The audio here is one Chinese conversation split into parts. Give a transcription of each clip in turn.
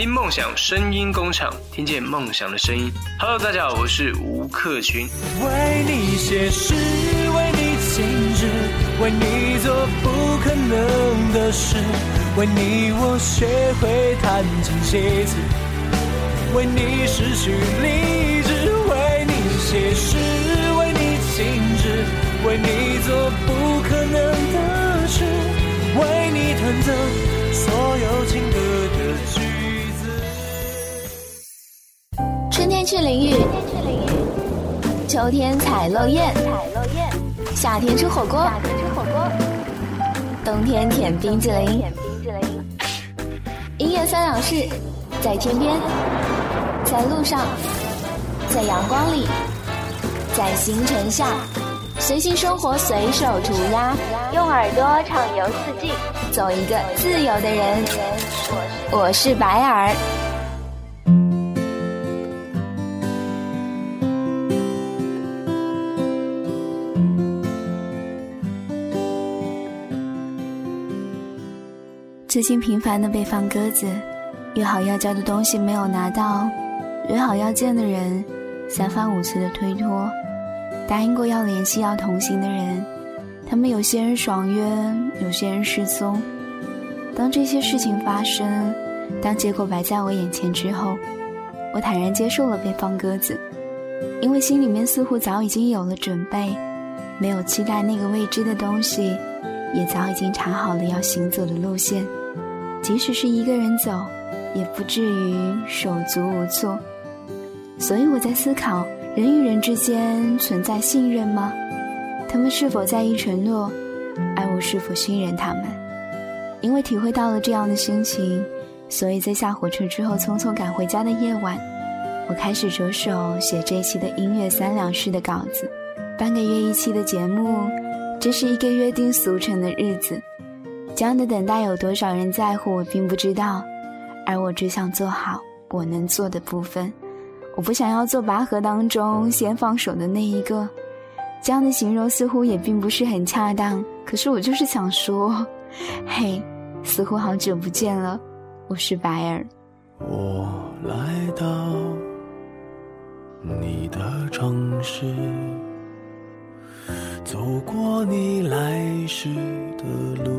听梦想声音工厂，听见梦想的声音。Hello，大家好，我是吴克群。为你写诗，为你静止，为你做不可能的事，为你我学会弹琴写字，为你失去理智，为你写诗，为你静止，为你做不可能的事，为你弹奏所有情歌天去淋浴，秋天采落叶，夏天吃火锅，冬天舔冰激凌。音乐三两事，在天边，在路上，在阳光里，在星辰下，随性生活，随手涂鸦，用耳朵畅游四季，做一个自由的人。我是白尔。最近频繁的被放鸽子，约好要交的东西没有拿到，约好要见的人三番五次的推脱，答应过要联系要同行的人，他们有些人爽约，有些人失踪。当这些事情发生，当结果摆在我眼前之后，我坦然接受了被放鸽子，因为心里面似乎早已经有了准备，没有期待那个未知的东西，也早已经查好了要行走的路线。即使是一个人走，也不至于手足无措。所以我在思考，人与人之间存在信任吗？他们是否在意承诺，而我是否信任他们？因为体会到了这样的心情，所以在下火车之后匆匆赶回家的夜晚，我开始着手写这一期的音乐三两事的稿子。半个月一期的节目，这是一个约定俗成的日子。这样的等待有多少人在乎，我并不知道，而我只想做好我能做的部分。我不想要做拔河当中先放手的那一个，这样的形容似乎也并不是很恰当。可是我就是想说，嘿，似乎好久不见了，我是白儿。我来到你的城市，走过你来时的路，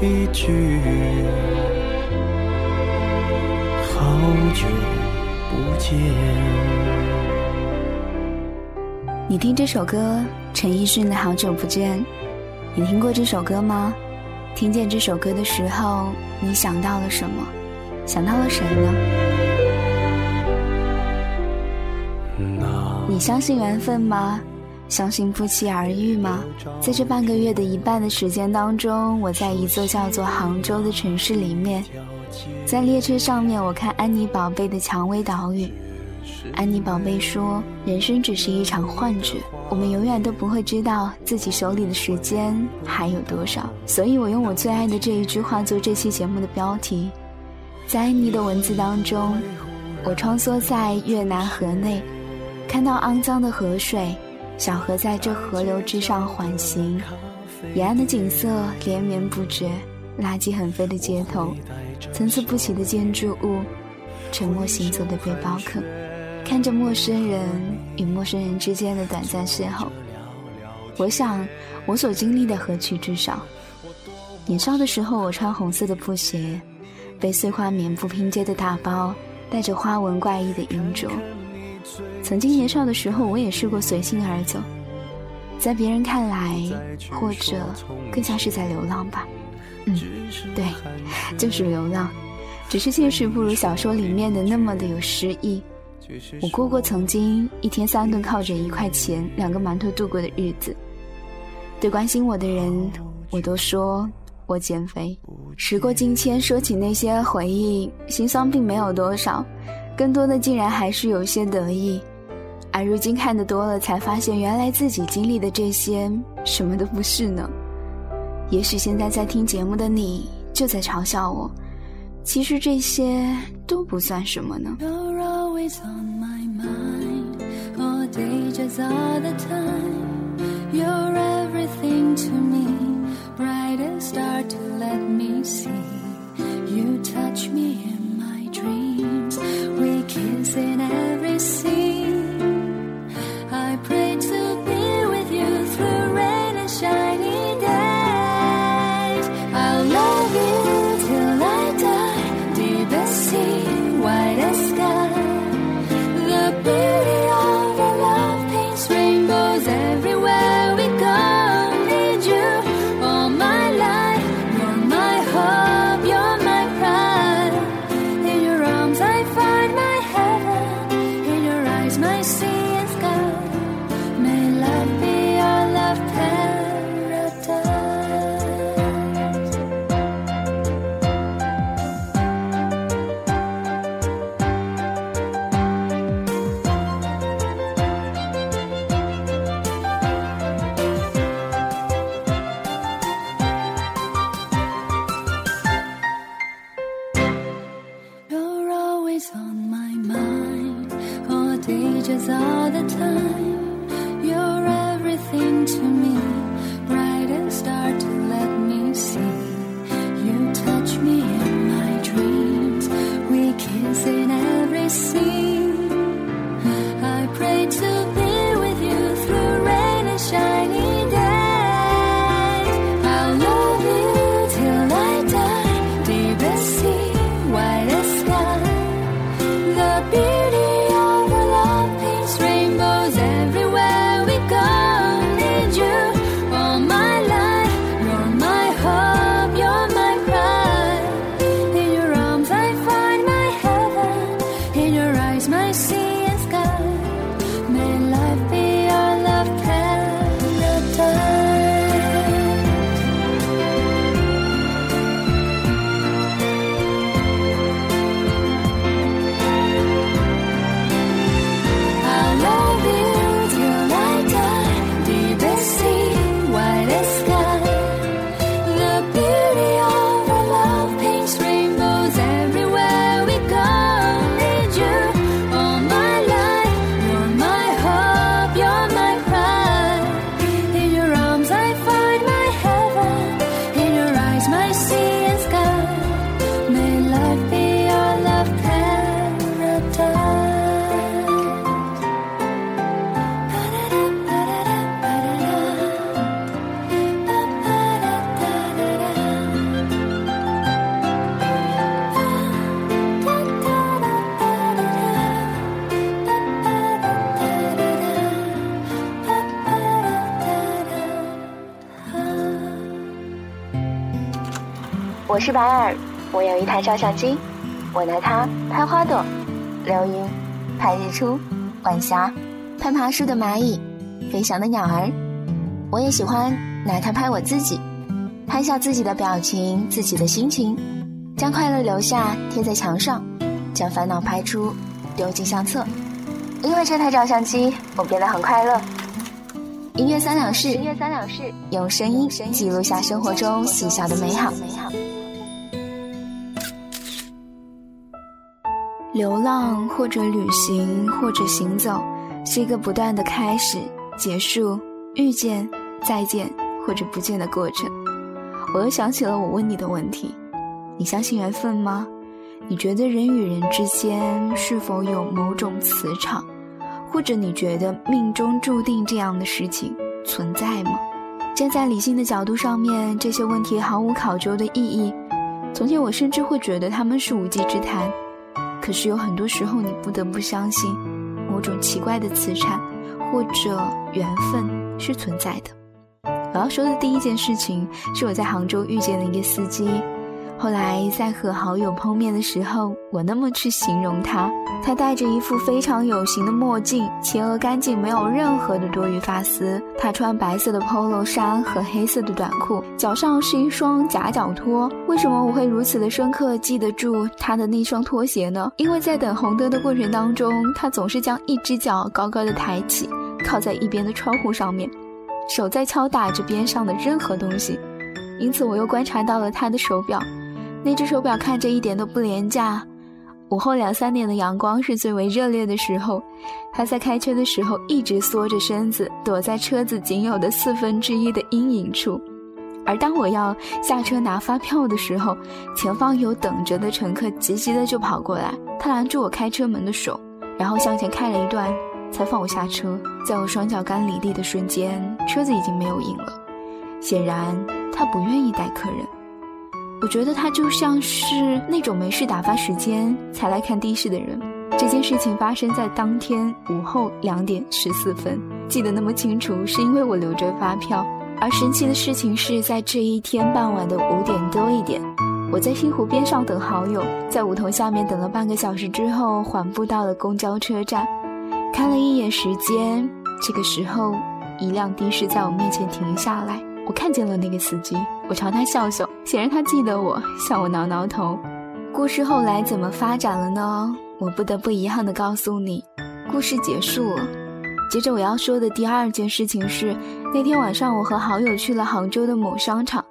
一句，好久。不见。你听这首歌，陈奕迅的《好久不见》，你听过这首歌吗？听见这首歌的时候，你想到了什么？想到了谁呢？你相信缘分吗？相信不期而遇吗？在这半个月的一半的时间当中，我在一座叫做杭州的城市里面，在列车上面，我看安妮宝贝的《蔷薇岛屿》，安妮宝贝说：“人生只是一场幻觉，我们永远都不会知道自己手里的时间还有多少。”所以，我用我最爱的这一句话做这期节目的标题。在安妮的文字当中，我穿梭在越南河内，看到肮脏的河水，小河在这河流之上缓行，沿岸的景色连绵不绝，垃圾横飞的街头，参差不齐的建筑物，沉默行走的背包客。看着陌生人与陌生人之间的短暂邂逅，我想我所经历的何其之少。年少的时候，我穿红色的布鞋，被碎花棉布拼接的大包，带着花纹怪异的银镯。曾经年少的时候，我也试过随性而走，在别人看来，或者更像是在流浪吧。嗯，对，就是流浪，只是现实不如小说里面的那么的有诗意。我过过曾经一天三顿靠着一块钱两个馒头度过的日子，对关心我的人，我都说我减肥。时过境迁，说起那些回忆，心酸并没有多少，更多的竟然还是有些得意。而如今看得多了，才发现原来自己经历的这些什么都不是呢。也许现在在听节目的你就在嘲笑我。其实这些都不算什么呢。You're always on my mind, all day just all the time. You're everything to me, brightest star to let me see. You touch me in 是白尔，我有一台照相机，我拿它拍花朵、流云、拍日出、晚霞、拍爬树的蚂蚁、飞翔的鸟儿。我也喜欢拿它拍我自己，拍下自己的表情、自己的心情，将快乐留下贴在墙上，将烦恼拍出丢进相册。因为这台照相机，我变得很快乐。音乐三两事，音乐三两事，用声音记录下生活中细小的美好。流浪或者旅行或者行走，是一个不断的开始、结束、遇见、再见或者不见的过程。我又想起了我问你的问题：你相信缘分吗？你觉得人与人之间是否有某种磁场，或者你觉得命中注定这样的事情存在吗？站在理性的角度上面，这些问题毫无考究的意义。从前我甚至会觉得他们是无稽之谈。可是有很多时候，你不得不相信，某种奇怪的磁场或者缘分是存在的。我要说的第一件事情，是我在杭州遇见了一个司机。后来在和好友碰面的时候，我那么去形容他：他戴着一副非常有型的墨镜，前额干净，没有任何的多余发丝。他穿白色的 polo 衫和黑色的短裤，脚上是一双夹脚拖。为什么我会如此的深刻记得住他的那双拖鞋呢？因为在等红灯的过程当中，他总是将一只脚高高的抬起，靠在一边的窗户上面，手在敲打着边上的任何东西。因此，我又观察到了他的手表。那只手表看着一点都不廉价。午后两三点的阳光是最为热烈的时候，他在开车的时候一直缩着身子，躲在车子仅有的四分之一的阴影处。而当我要下车拿发票的时候，前方有等着的乘客急急的就跑过来，他拦住我开车门的手，然后向前开了一段，才放我下车。在我双脚干离地的瞬间，车子已经没有影了。显然，他不愿意带客人。我觉得他就像是那种没事打发时间才来看的士的人。这件事情发生在当天午后两点十四分，记得那么清楚，是因为我留着发票。而神奇的事情是在这一天傍晚的五点多一点，我在西湖边上等好友，在梧桐下面等了半个小时之后，缓步到了公交车站，看了一眼时间，这个时候，一辆的士在我面前停下来。我看见了那个司机，我朝他笑笑，显然他记得我，向我挠挠头。故事后来怎么发展了呢？我不得不遗憾地告诉你，故事结束了。接着我要说的第二件事情是，那天晚上我和好友去了杭州的某商场，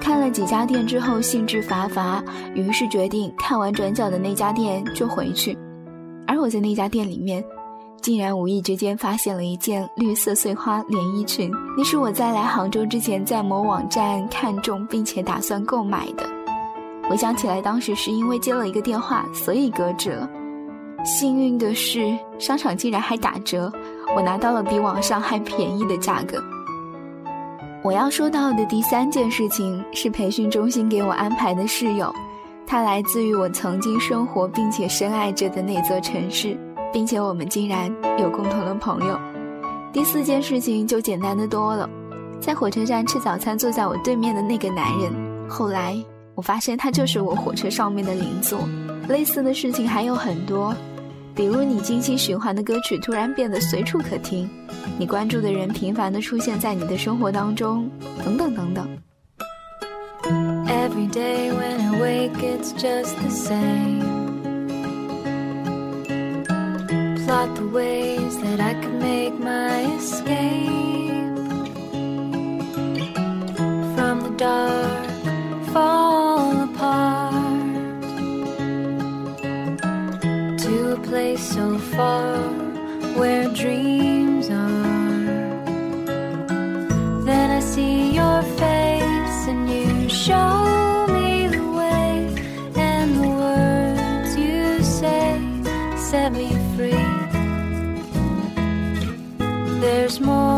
看了几家店之后兴致乏乏，于是决定看完转角的那家店就回去。而我在那家店里面。竟然无意之间发现了一件绿色碎花连衣裙，那是我在来杭州之前在某网站看中并且打算购买的。回想起来，当时是因为接了一个电话，所以搁置了。幸运的是，商场竟然还打折，我拿到了比网上还便宜的价格。我要说到的第三件事情是培训中心给我安排的室友，他来自于我曾经生活并且深爱着的那座城市。并且我们竟然有共同的朋友。第四件事情就简单的多了，在火车站吃早餐，坐在我对面的那个男人，后来我发现他就是我火车上面的邻座。类似的事情还有很多，比如你精心循环的歌曲突然变得随处可听，你关注的人频繁的出现在你的生活当中，等等等等。Every day when I wake, it's just the same. Plot the ways that I could make my escape from the dark, set me free. There's more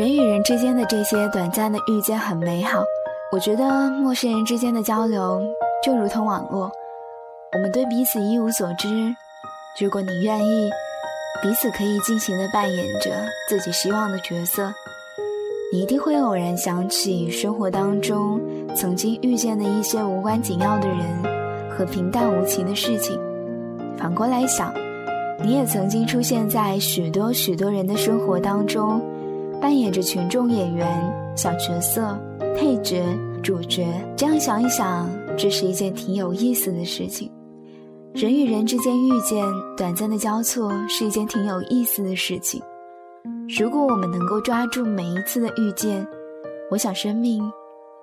人与人之间的这些短暂的遇见很美好，我觉得陌生人之间的交流就如同网络，我们对彼此一无所知。如果你愿意，彼此可以尽情地扮演着自己希望的角色，你一定会偶然想起生活当中曾经遇见的一些无关紧要的人和平淡无奇的事情。反过来想，你也曾经出现在许多许多人的生活当中。扮演着群众演员、小角色、配角、主角，这样想一想，这是一件挺有意思的事情。人与人之间遇见，短暂的交错，是一件挺有意思的事情。如果我们能够抓住每一次的遇见，我想生命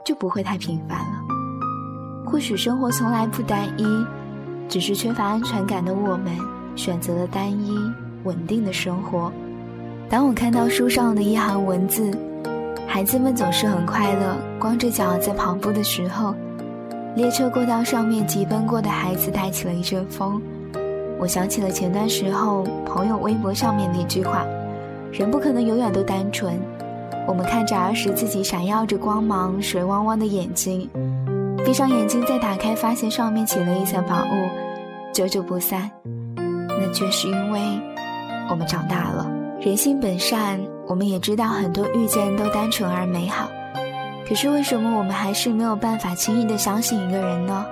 就不会太平凡了。或许生活从来不单一，只是缺乏安全感的我们，选择了单一稳定的生活。当我看到书上的一行文字，孩子们总是很快乐，光着脚在跑步的时候，列车过道上面疾奔过的孩子带起了一阵风。我想起了前段时候朋友微博上面的一句话：“人不可能永远都单纯。”我们看着儿时自己闪耀着光芒、水汪汪的眼睛，闭上眼睛再打开，发现上面起了一层薄雾，久久不散。那却是因为我们长大了。人性本善，我们也知道很多遇见都单纯而美好，可是为什么我们还是没有办法轻易的相信一个人呢？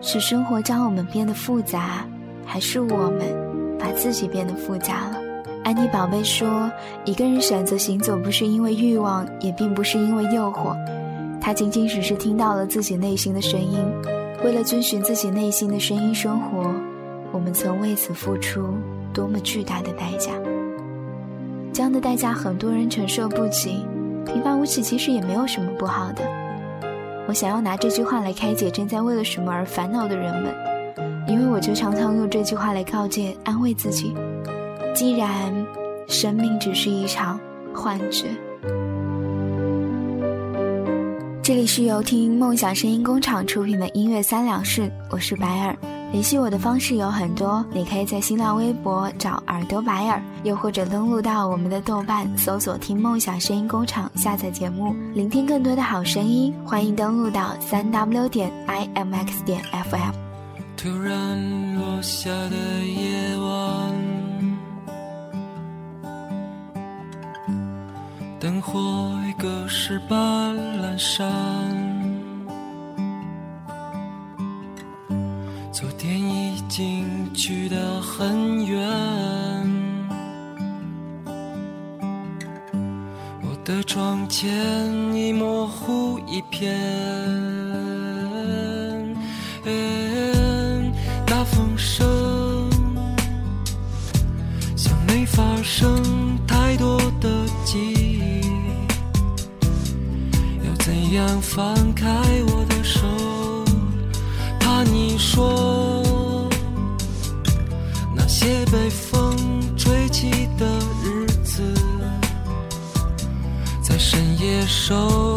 是生活将我们变得复杂，还是我们把自己变得复杂了？安妮宝贝说，一个人选择行走，不是因为欲望，也并不是因为诱惑，他仅仅只是听到了自己内心的声音。为了遵循自己内心的声音生活，我们曾为此付出多么巨大的代价。这样的代价很多人承受不起，平凡无奇其实也没有什么不好的。我想要拿这句话来开解正在为了什么而烦恼的人们，因为我就常常用这句话来告诫、安慰自己：既然生命只是一场幻觉。这里是由听梦想声音工厂出品的音乐三两事，我是白尔。联系我的方式有很多你可以在新浪微博找耳朵白耳又或者登录到我们的豆瓣搜索听梦想声音工厂下载节目聆听更多的好声音欢迎登录到三 w 点 imx 点 FM 突然落下的夜晚灯火已隔世般阑珊去的很远。我的窗前已模糊一片 soul.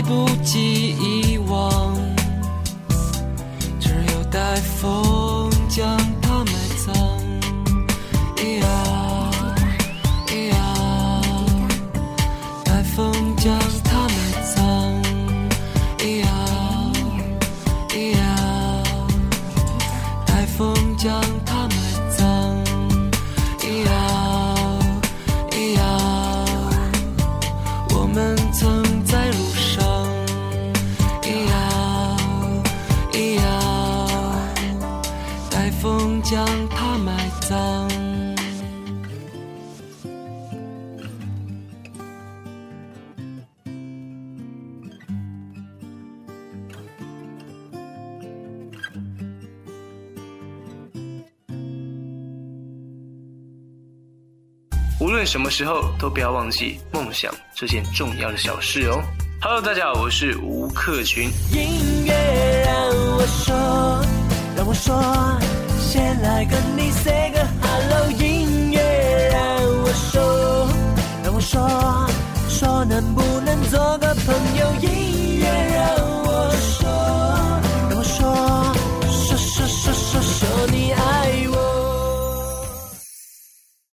来不及一无论什么时候，都不要忘记梦想这件重要的小事哦。Hello，大家好，我是吴克群。音乐让我说，让我说，先来跟你 say 个 hello。音乐让我说，让我说，说能不能做个朋友？音乐